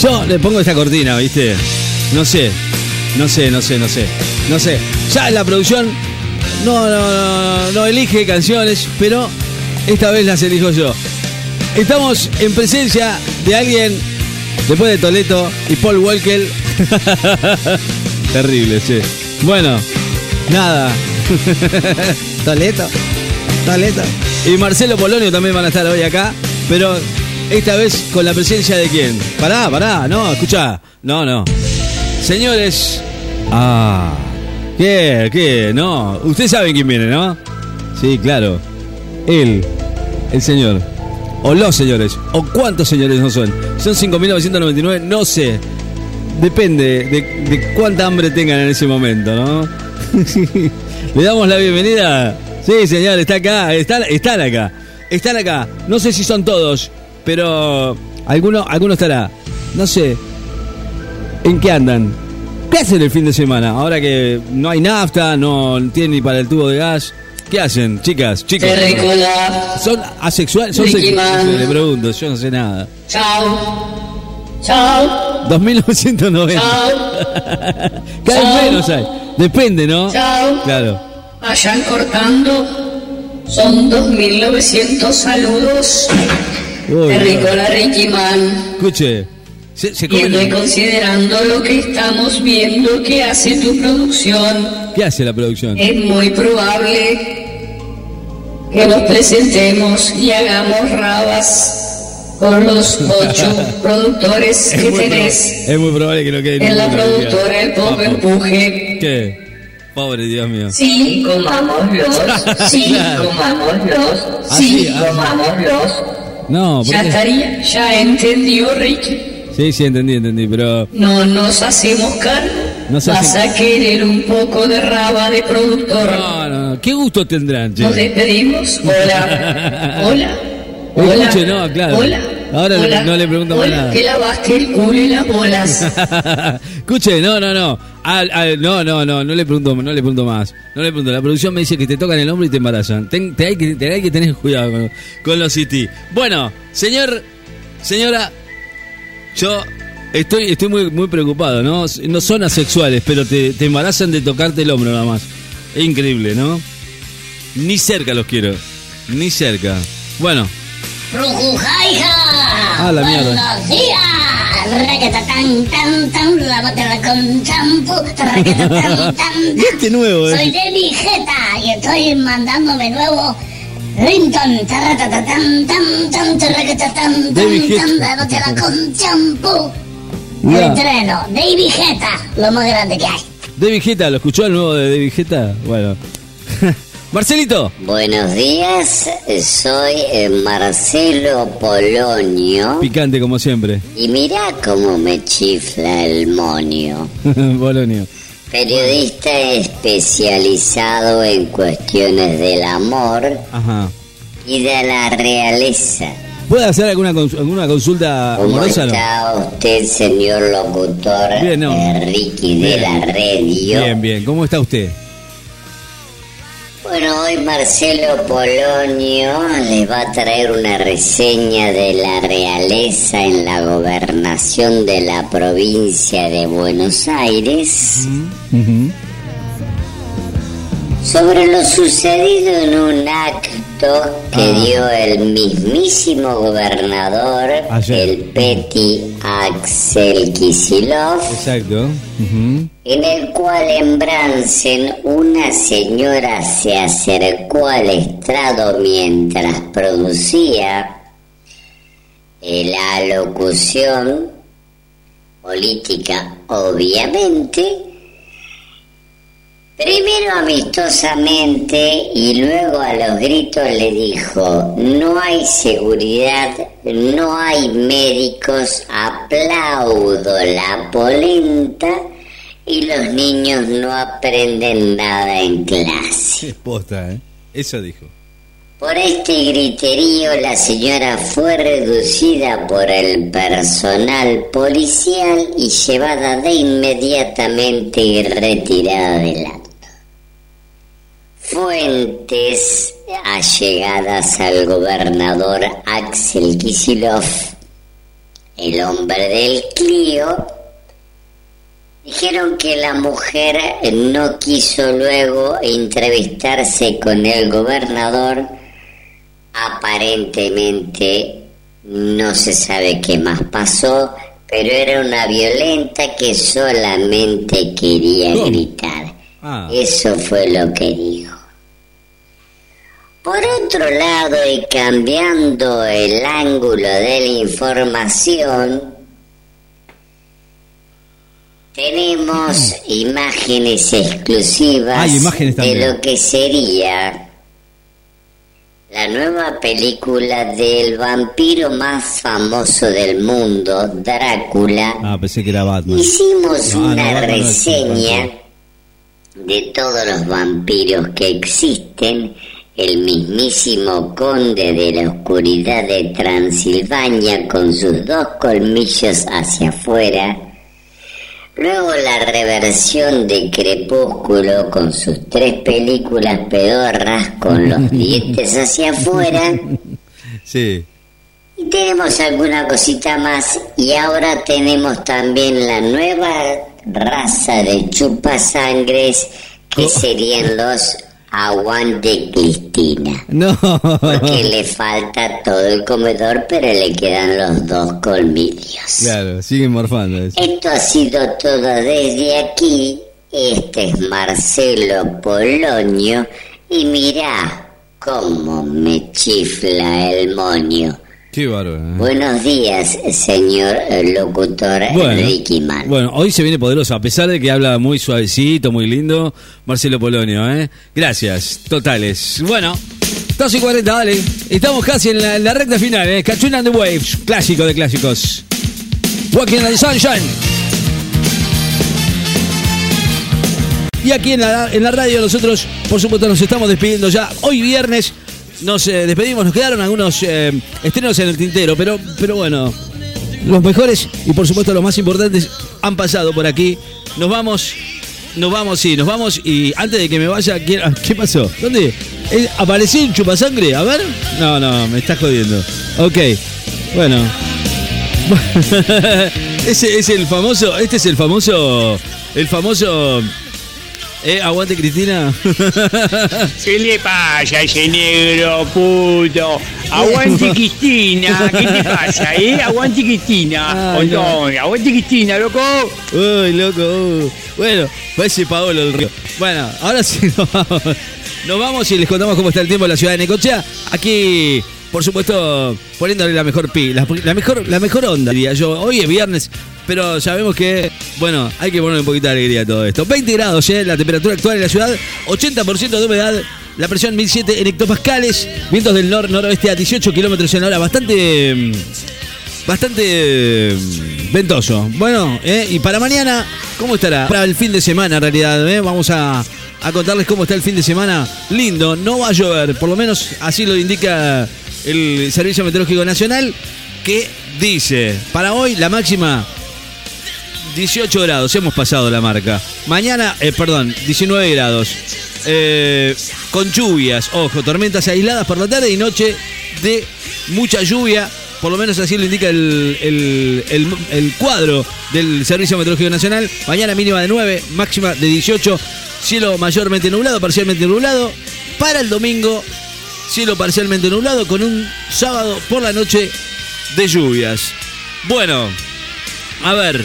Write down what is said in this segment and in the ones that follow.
Yo le pongo esta cortina, ¿viste? No sé, no sé, no sé, no sé, no sé. Ya la producción no, no, no, no elige canciones, pero esta vez las elijo yo. Estamos en presencia de alguien, después de Toleto y Paul Walker. Terrible, sí. Bueno, nada. Toleto, Toleto. Y Marcelo Polonio también van a estar hoy acá, pero esta vez con la presencia de quién. Pará, pará, no, escucha. No, no. Señores. Ah. ¿Qué? ¿Qué? No. Ustedes saben quién viene, ¿no? Sí, claro. Él. El señor. O los señores. O cuántos señores no son. Son 5.999, no sé. Depende de, de cuánta hambre tengan en ese momento, ¿no? Le damos la bienvenida. Sí, señor, está acá. Están, están acá. Están acá. No sé si son todos, pero alguno, alguno estará. No sé. ¿En qué andan? ¿Qué hacen el fin de semana? Ahora que no hay nafta, no tienen ni para el tubo de gas. ¿Qué hacen, chicas, chicos? ¿Son asexuales? ¿Son sexuales? Le pregunto, yo no sé nada. Chao. Chao. 2990. Chao. Cada vez menos hay. Depende, ¿no? Chao. Claro. Vayan cortando. Son 2.900 saludos. Uy, Terrícola Ricky Man. Escuche. Se, se y comen- considerando lo que estamos viendo que hace tu producción, ¿Qué hace la producción? es muy probable que nos presentemos y hagamos rabas con los ocho productores que muy tenés es muy probable que no quede en la productora El Pop. Empuje. ¿Qué? Pobre Dios mío. Sí, comámoslos, sí, comámoslos, Ah, sí, ah. comámoslos. No, ¿por Ya estaría, ya entendió Ricky. Sí, sí, entendí, entendí, pero No nos hacemos cargo. No se Vas hacen- a querer un poco de raba de productor. no, no, ¿qué gusto tendrán, che? Nos despedimos. Hola. Hola. Hola. Escuche, no, claro. Hola. Ahora Hola. no le pregunto más Hola, nada. Que lavaste el culo y las bolas. Escuche, no, no, no. Al- al- no, no, no, no le pregunto, no le pregunto más. No le pregunto. La producción me dice que te tocan el hombro y te embarazan. Ten- te hay que, te hay que tener cuidado con, con los IT. Bueno, señor, señora, yo estoy, estoy muy, muy preocupado, ¿no? No son asexuales, pero te, te embarazan de tocarte el hombro nada más. Es increíble, ¿no? Ni cerca los quiero. Ni cerca. Bueno. Ah, la mierda. Buenos días. Requetatán, tan, tan, lávatela con champú. Tan, tan. este nuevo, Soy ¿eh? Debbie Jeta y estoy mandándome nuevo. Tarratatán, tan, tan, tarracatatán, Debbie tan, Jeta. tan, lávatela con champú. El treno, David Jeta, lo más grande que hay. De Vigeta, ¿lo escuchó el nuevo de De Vigeta? Bueno. Marcelito. Buenos días, soy eh, Marcelo Polonio Picante como siempre. y mirá cómo me chifla el monio. Bolonio. Periodista especializado en cuestiones del amor Ajá. y de la realeza. ¿Puede hacer alguna, cons- alguna consulta ¿Cómo amorosa? no? está usted, señor locutor Bien, ¿no? eh, Ricky de la radio? Bien, bien. ¿Cómo está usted? Bueno, hoy Marcelo Polonio les va a traer una reseña de la realeza en la gobernación de la provincia de Buenos Aires. Sobre lo sucedido en un acto que Ah. dio el mismísimo gobernador, Ayer. el Peti Axel Kisilov. Exacto. En el cual en Bransen una señora se acercó al estrado mientras producía eh, la locución política, obviamente, primero amistosamente y luego a los gritos le dijo, no hay seguridad, no hay médicos, aplaudo la polenta y los niños no aprenden nada en clase. Es posta, ¿eh? Eso dijo. Por este griterío la señora fue reducida por el personal policial y llevada de inmediatamente y retirada del acto. Fuentes allegadas al gobernador Axel Kisilov el hombre del Clio, dijeron que la mujer no quiso luego entrevistarse con el gobernador. Aparentemente no se sabe qué más pasó, pero era una violenta que solamente quería gritar. Ah. Eso fue lo que dijo. Por otro lado, y cambiando el ángulo de la información, tenemos imágenes exclusivas imágenes de lo que sería la nueva película del vampiro más famoso del mundo, Drácula. Ah, pensé que era Batman. Hicimos No, una no reseña de todos los vampiros que existen, el mismísimo conde de la oscuridad de Transilvania con sus dos colmillos hacia afuera, luego la reversión de Crepúsculo con sus tres películas pedorras con los dientes hacia afuera, Sí. y tenemos alguna cosita más y ahora tenemos también la nueva raza de chupasangres que Oh. serían los aguante Cristina. No. Porque le falta todo el comedor, pero le quedan los dos colmillos. Claro, siguen morfando. eso. Esto ha sido todo desde aquí. Este es Marcelo Polonio y mirá cómo me chifla el moño. Qué bárbaro. ¿eh? Buenos días, señor eh, locutor Ricky Man. bueno, hoy se viene poderoso, a pesar de que habla muy suavecito, muy lindo, Marcelo Polonio, ¿eh? Gracias, totales. Bueno, 2 y 40, dale. Estamos casi en la, en la recta final, ¿eh? And the Waves, clásico de clásicos. Walking in the Sunshine. Y aquí en la, en la radio nosotros, por supuesto, nos estamos despidiendo ya. Hoy viernes nos eh, despedimos, nos quedaron algunos eh, estrenos en el tintero, pero, pero bueno, los mejores y por supuesto los más importantes han pasado por aquí. Nos vamos, nos vamos, sí, nos vamos y antes de que me vaya, ¿qué, qué pasó? ¿Dónde? Eh, ¿Apareció un chupasangre? A ver. No, no, me estás jodiendo. Ok, bueno. Ese es el famoso, este es el famoso, el famoso... Eh, aguante Cristina. ¿Qué le pasa a ese negro puto? Aguante Cristina, ¿qué te pasa, eh? Aguante Cristina. Ay, no. Oye, aguante Cristina, loco. Uy, loco. uy. Bueno, parece Paolo el río. Bueno, ahora sí nos vamos. Nos vamos y les contamos cómo está el tiempo en la ciudad de Necochea. Aquí, por supuesto, poniéndole la mejor la, mejor, la mejor onda, diría yo. Hoy es viernes, pero sabemos que, bueno, hay que ponerle un poquito de alegría a todo esto. 20 grados, ¿eh? La temperatura actual en la ciudad, 80% de humedad. La presión 1007 en hectopascales, vientos del nor-noroeste a 18 kilómetros en hora, bastante mm, bastante eh, ventoso. Bueno, eh, y para mañana, ¿cómo estará? Para el fin de semana, en realidad, eh, vamos a, a contarles cómo está el fin de semana. Lindo, no va a llover, por lo menos así lo indica el Servicio Meteorológico Nacional, que dice, para hoy la máxima 18 grados, hemos pasado la marca. Mañana, eh, perdón, 19 grados. Eh, con lluvias, ojo, tormentas aisladas por la tarde y noche de mucha lluvia. Por lo menos así lo indica el, el- el- el cuadro del Servicio Meteorológico Nacional. Mañana mínima de 9, máxima de 18. Cielo mayormente nublado, parcialmente nublado. Para el domingo, cielo parcialmente nublado con un sábado por la noche de lluvias. Bueno, a ver,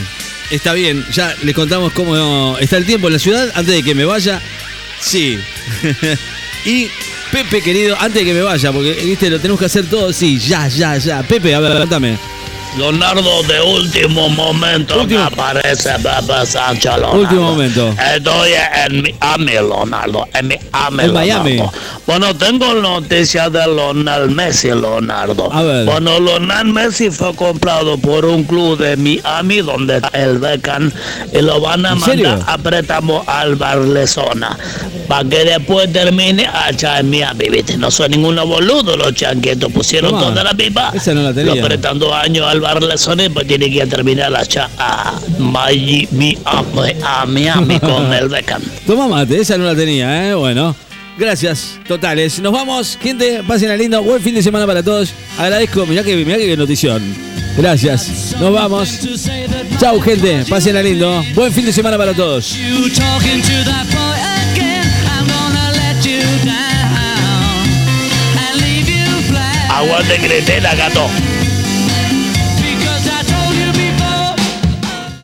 está bien, ya les contamos cómo está el tiempo en la ciudad antes de que me vaya. Sí. y Pepe, querido, antes de que me vaya, porque viste, lo tenemos que hacer todo, sí, ya, ya, ya. Pepe, a ver, cuéntame. Leonardo de último momento Último- me aparece Pepe Sánchez Leonardo. Último momento. Estoy en Miami, Leonardo. En Miami, En Miami. Bueno, tengo noticias de Lionel Messi, Leonardo. A ver. Bueno, Lionel Messi fue comprado por un club de Miami donde está el Beckham y lo van a ¿En mandar serio? a préstamo al Barcelona para que después termine allá en Miami, ¿viste? No son ninguno boludo los chanquetos, pusieron Toma. toda la pipa. Esa no la tenía. Lo prestan dos años al Barcelona y pues tiene que terminar allá a Miami, a, a Miami con el Beckham. Toma mate, esa no la tenía, ¿eh? Bueno, gracias, totales. Nos vamos, gente, pasen a lindo, buen fin de semana para todos. Agradezco, mirá que, mirá que notición. Gracias. Nos vamos. Chau, gente. Pasen lindo. Buen fin de semana para todos. Aguante Cretela, gato.